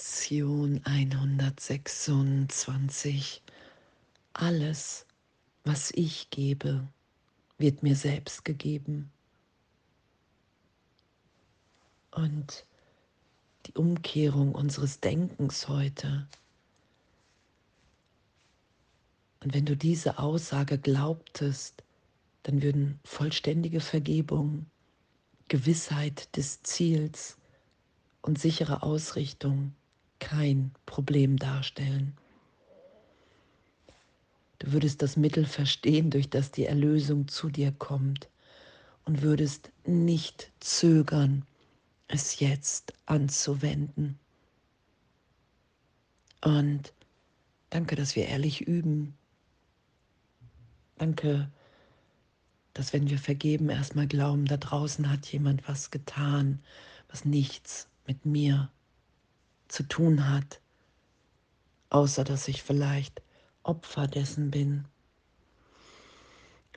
Lektion 126. Alles, was ich gebe, wird mir selbst gegeben. Und die Umkehrung unseres Denkens heute. Und wenn du diese Aussage glaubtest, dann würden vollständige Vergebung, Gewissheit des Ziels und sichere Ausrichtung kein Problem darstellen. Du würdest das Mittel verstehen, durch das die Erlösung zu dir kommt und würdest nicht zögern, es jetzt anzuwenden. Und danke, dass wir ehrlich üben. Danke, dass wenn wir vergeben, erstmal glauben, da draußen hat jemand was getan, was nichts mit mir zu tun hat, außer dass ich vielleicht Opfer dessen bin.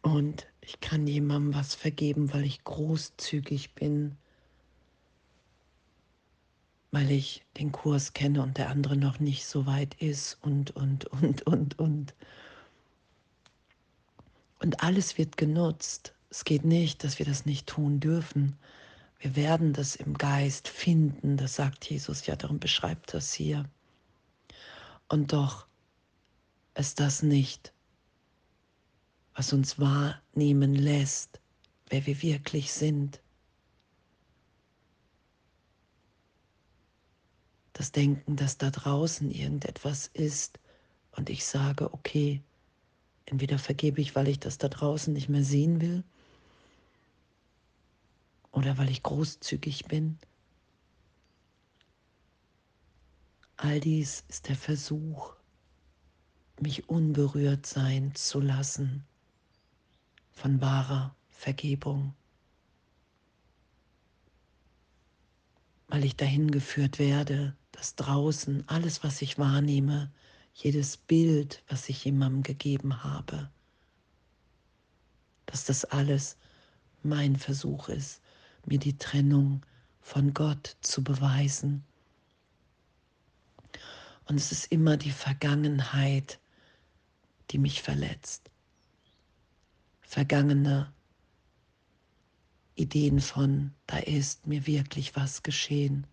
Und ich kann jemandem was vergeben, weil ich großzügig bin, weil ich den Kurs kenne und der andere noch nicht so weit ist und, und, und, und, und. Und alles wird genutzt. Es geht nicht, dass wir das nicht tun dürfen. Wir werden das im Geist finden, das sagt Jesus ja, darum beschreibt das hier. Und doch ist das nicht, was uns wahrnehmen lässt, wer wir wirklich sind. das Denken, dass da draußen irgendetwas ist und ich sage, okay, entweder vergebe ich, weil ich das da draußen nicht mehr sehen will oder weil ich großzügig bin. All dies ist der Versuch, mich unberührt sein zu lassen von wahrer Vergebung. Weil ich dahin geführt werde, dass draußen alles, was ich wahrnehme, jedes Bild, was ich jemandem gegeben habe, dass das alles mein Versuch ist, mir die Trennung von Gott zu beweisen. Und es ist immer die Vergangenheit, die mich verletzt. Vergangene Ideen von, da ist mir wirklich was geschehen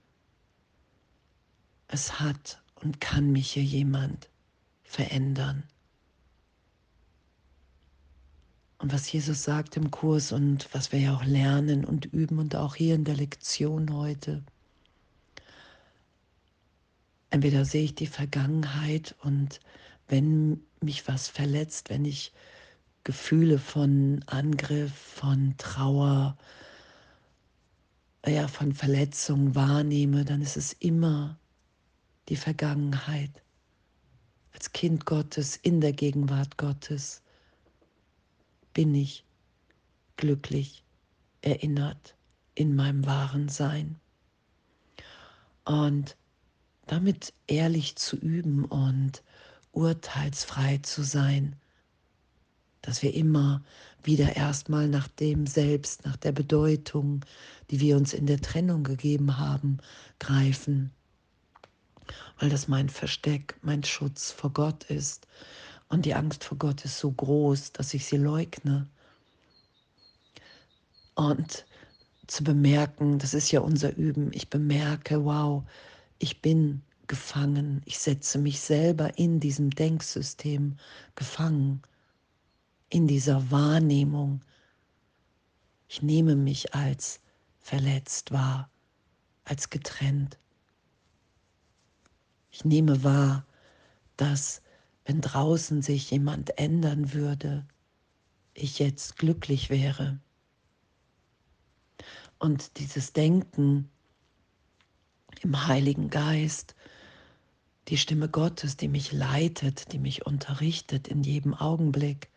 es hat und kann mich hier jemand verändern. Und was Jesus sagt im Kurs und was wir ja auch lernen und üben und auch hier in der Lektion heute, entweder sehe ich die Vergangenheit und wenn mich was verletzt, wenn ich Gefühle von Angriff, von Trauer, ja, von Verletzung wahrnehme, dann ist es immer die Vergangenheit. Als Kind Gottes in der Gegenwart Gottes bin ich glücklich erinnert in meinem wahren Sein. Und damit ehrlich zu üben und urteilsfrei zu sein, dass wir immer wieder erstmal nach dem Selbst, nach der Bedeutung, die wir uns in der Trennung gegeben haben, greifen weil das mein Versteck, mein Schutz vor Gott ist. Und die Angst vor Gott ist so groß, dass ich sie leugne. Und zu bemerken, das ist ja unser Üben, ich bemerke, wow, ich bin gefangen, ich setze mich selber in diesem Denksystem gefangen, in dieser Wahrnehmung. Ich nehme mich als verletzt wahr, als getrennt. Ich nehme wahr, dass wenn draußen sich jemand ändern würde, ich jetzt glücklich wäre. Und dieses Denken im Heiligen Geist, die Stimme Gottes, die mich leitet, die mich unterrichtet in jedem Augenblick,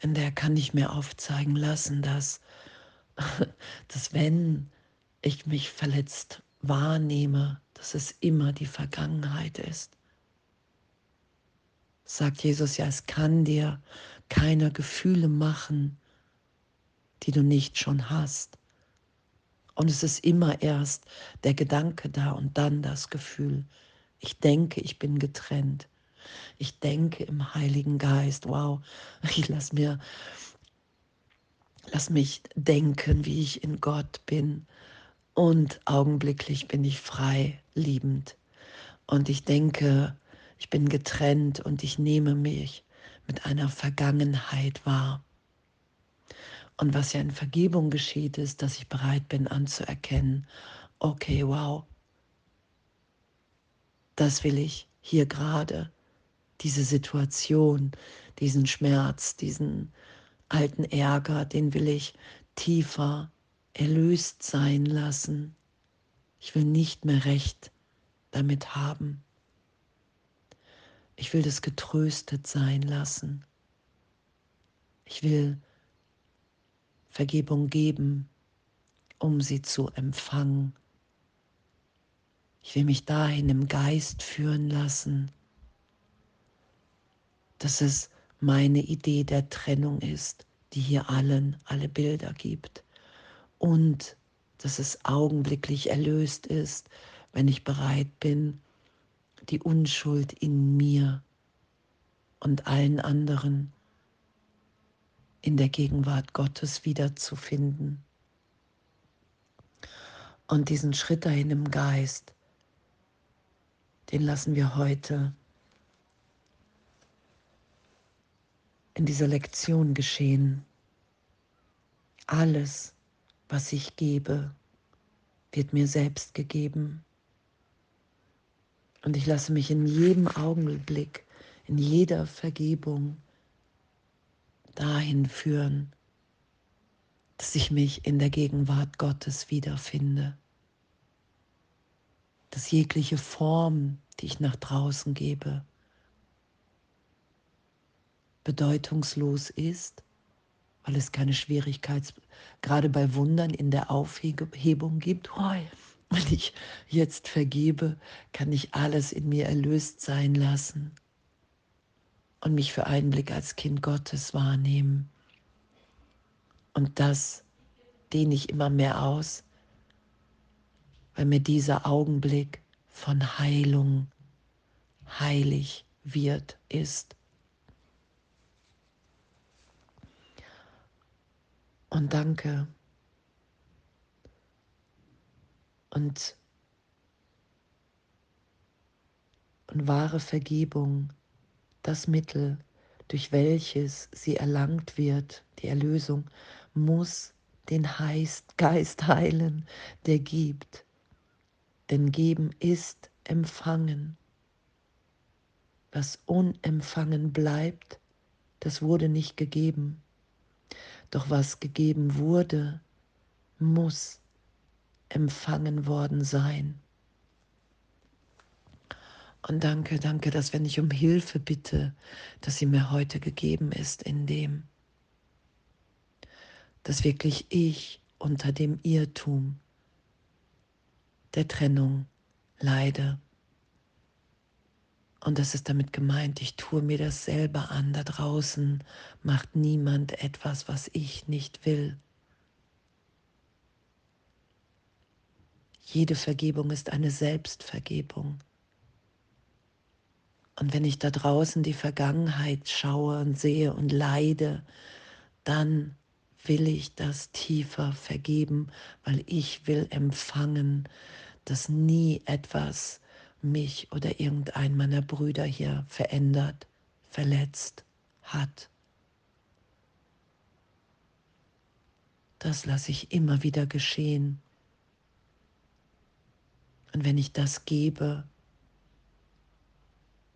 in der kann ich mir aufzeigen lassen, dass, dass wenn ich mich verletzt wahrnehme, dass es immer die Vergangenheit ist. Sagt Jesus ja, es kann dir keine Gefühle machen, die du nicht schon hast. Und es ist immer erst der Gedanke da und dann das Gefühl Ich denke, ich bin getrennt. Ich denke im Heiligen Geist. Wow, ich lass mir, lass mich denken, wie ich in Gott bin. Und augenblicklich bin ich frei, liebend. Und ich denke, ich bin getrennt und ich nehme mich mit einer Vergangenheit wahr. Und was ja in Vergebung geschieht, ist, dass ich bereit bin anzuerkennen, okay, wow, das will ich hier gerade, diese Situation, diesen Schmerz, diesen alten Ärger, den will ich tiefer erlöst sein lassen. Ich will nicht mehr recht damit haben. Ich will das getröstet sein lassen. Ich will Vergebung geben, um sie zu empfangen. Ich will mich dahin im Geist führen lassen, dass es meine Idee der Trennung ist, die hier allen alle Bilder gibt. Und dass es augenblicklich erlöst ist, wenn ich bereit bin, die Unschuld in mir und allen anderen in der Gegenwart Gottes wiederzufinden. Und diesen Schritt dahin im Geist, den lassen wir heute in dieser Lektion geschehen. Alles, was ich gebe, wird mir selbst gegeben. Und ich lasse mich in jedem Augenblick, in jeder Vergebung dahin führen, dass ich mich in der Gegenwart Gottes wiederfinde. Dass jegliche Form, die ich nach draußen gebe, bedeutungslos ist, weil es keine Schwierigkeit, gerade bei Wundern in der Aufhebung gibt. Oh, wenn ich jetzt vergebe, kann ich alles in mir erlöst sein lassen und mich für einen Blick als Kind Gottes wahrnehmen. Und das dehne ich immer mehr aus, weil mir dieser Augenblick von Heilung heilig wird, ist. Und danke und, und wahre Vergebung, das Mittel, durch welches sie erlangt wird, die Erlösung, muss den Geist heilen, der gibt. Denn geben ist empfangen. Was unempfangen bleibt, das wurde nicht gegeben. Doch was gegeben wurde, muss empfangen worden sein. Und danke, danke, dass wenn ich um Hilfe bitte, dass sie mir heute gegeben ist, in dem, dass wirklich ich unter dem Irrtum der Trennung leide. Und das ist damit gemeint, ich tue mir das selber an. Da draußen macht niemand etwas, was ich nicht will. Jede Vergebung ist eine Selbstvergebung. Und wenn ich da draußen die Vergangenheit schaue und sehe und leide, dann will ich das tiefer vergeben, weil ich will empfangen, dass nie etwas mich oder irgendein meiner Brüder hier verändert, verletzt hat. Das lasse ich immer wieder geschehen. Und wenn ich das gebe,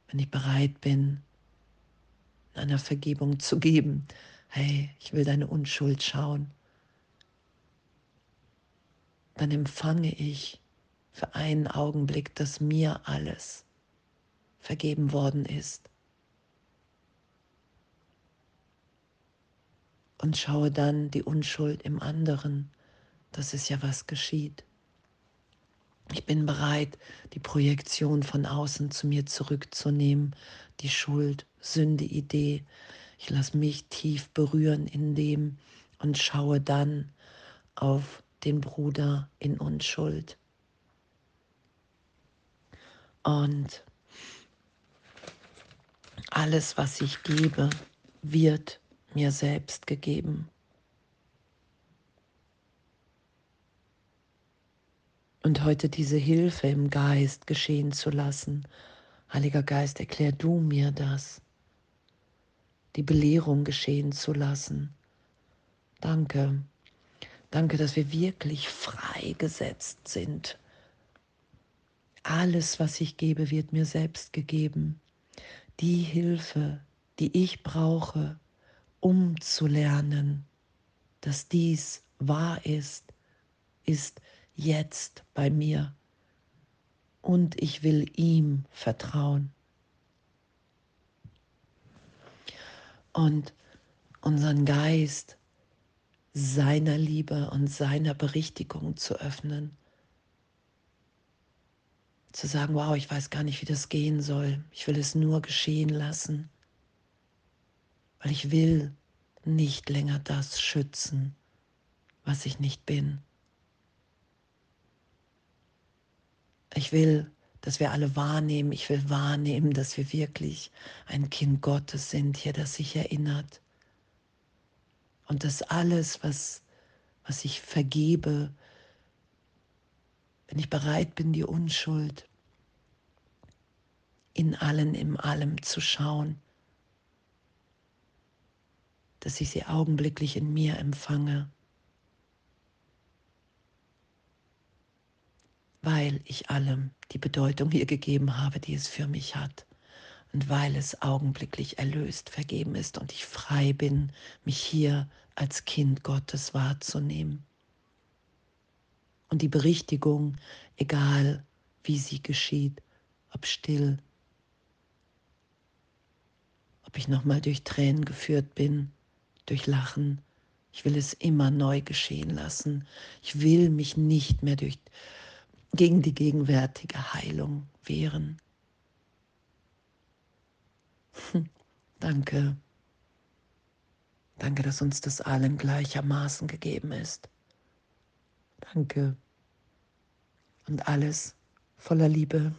wenn ich bereit bin, einer Vergebung zu geben, hey, ich will deine Unschuld schauen, dann empfange ich für einen Augenblick, dass mir alles vergeben worden ist. Und schaue dann die Unschuld im anderen, dass es ja was geschieht. Ich bin bereit, die Projektion von außen zu mir zurückzunehmen, die Schuld, Sünde, Idee. Ich lasse mich tief berühren in dem und schaue dann auf den Bruder in Unschuld. Und alles, was ich gebe, wird mir selbst gegeben. Und heute diese Hilfe im Geist geschehen zu lassen. Heiliger Geist, erklär du mir das. Die Belehrung geschehen zu lassen. Danke. Danke, dass wir wirklich freigesetzt sind. Alles, was ich gebe, wird mir selbst gegeben. Die Hilfe, die ich brauche, um zu lernen, dass dies wahr ist, ist jetzt bei mir. Und ich will ihm vertrauen. Und unseren Geist seiner Liebe und seiner Berichtigung zu öffnen. Zu sagen, wow, ich weiß gar nicht, wie das gehen soll. Ich will es nur geschehen lassen, weil ich will nicht länger das schützen, was ich nicht bin. Ich will, dass wir alle wahrnehmen, ich will wahrnehmen, dass wir wirklich ein Kind Gottes sind, hier, das sich erinnert. Und dass alles, was, was ich vergebe, wenn ich bereit bin, die Unschuld in allen, im allem zu schauen, dass ich sie augenblicklich in mir empfange, weil ich allem die Bedeutung hier gegeben habe, die es für mich hat und weil es augenblicklich erlöst, vergeben ist und ich frei bin, mich hier als Kind Gottes wahrzunehmen. Und die Berichtigung, egal wie sie geschieht, ob still, ob ich nochmal durch Tränen geführt bin, durch Lachen, ich will es immer neu geschehen lassen. Ich will mich nicht mehr durch, gegen die gegenwärtige Heilung wehren. Danke. Danke, dass uns das allen gleichermaßen gegeben ist. Danke. Und alles voller Liebe.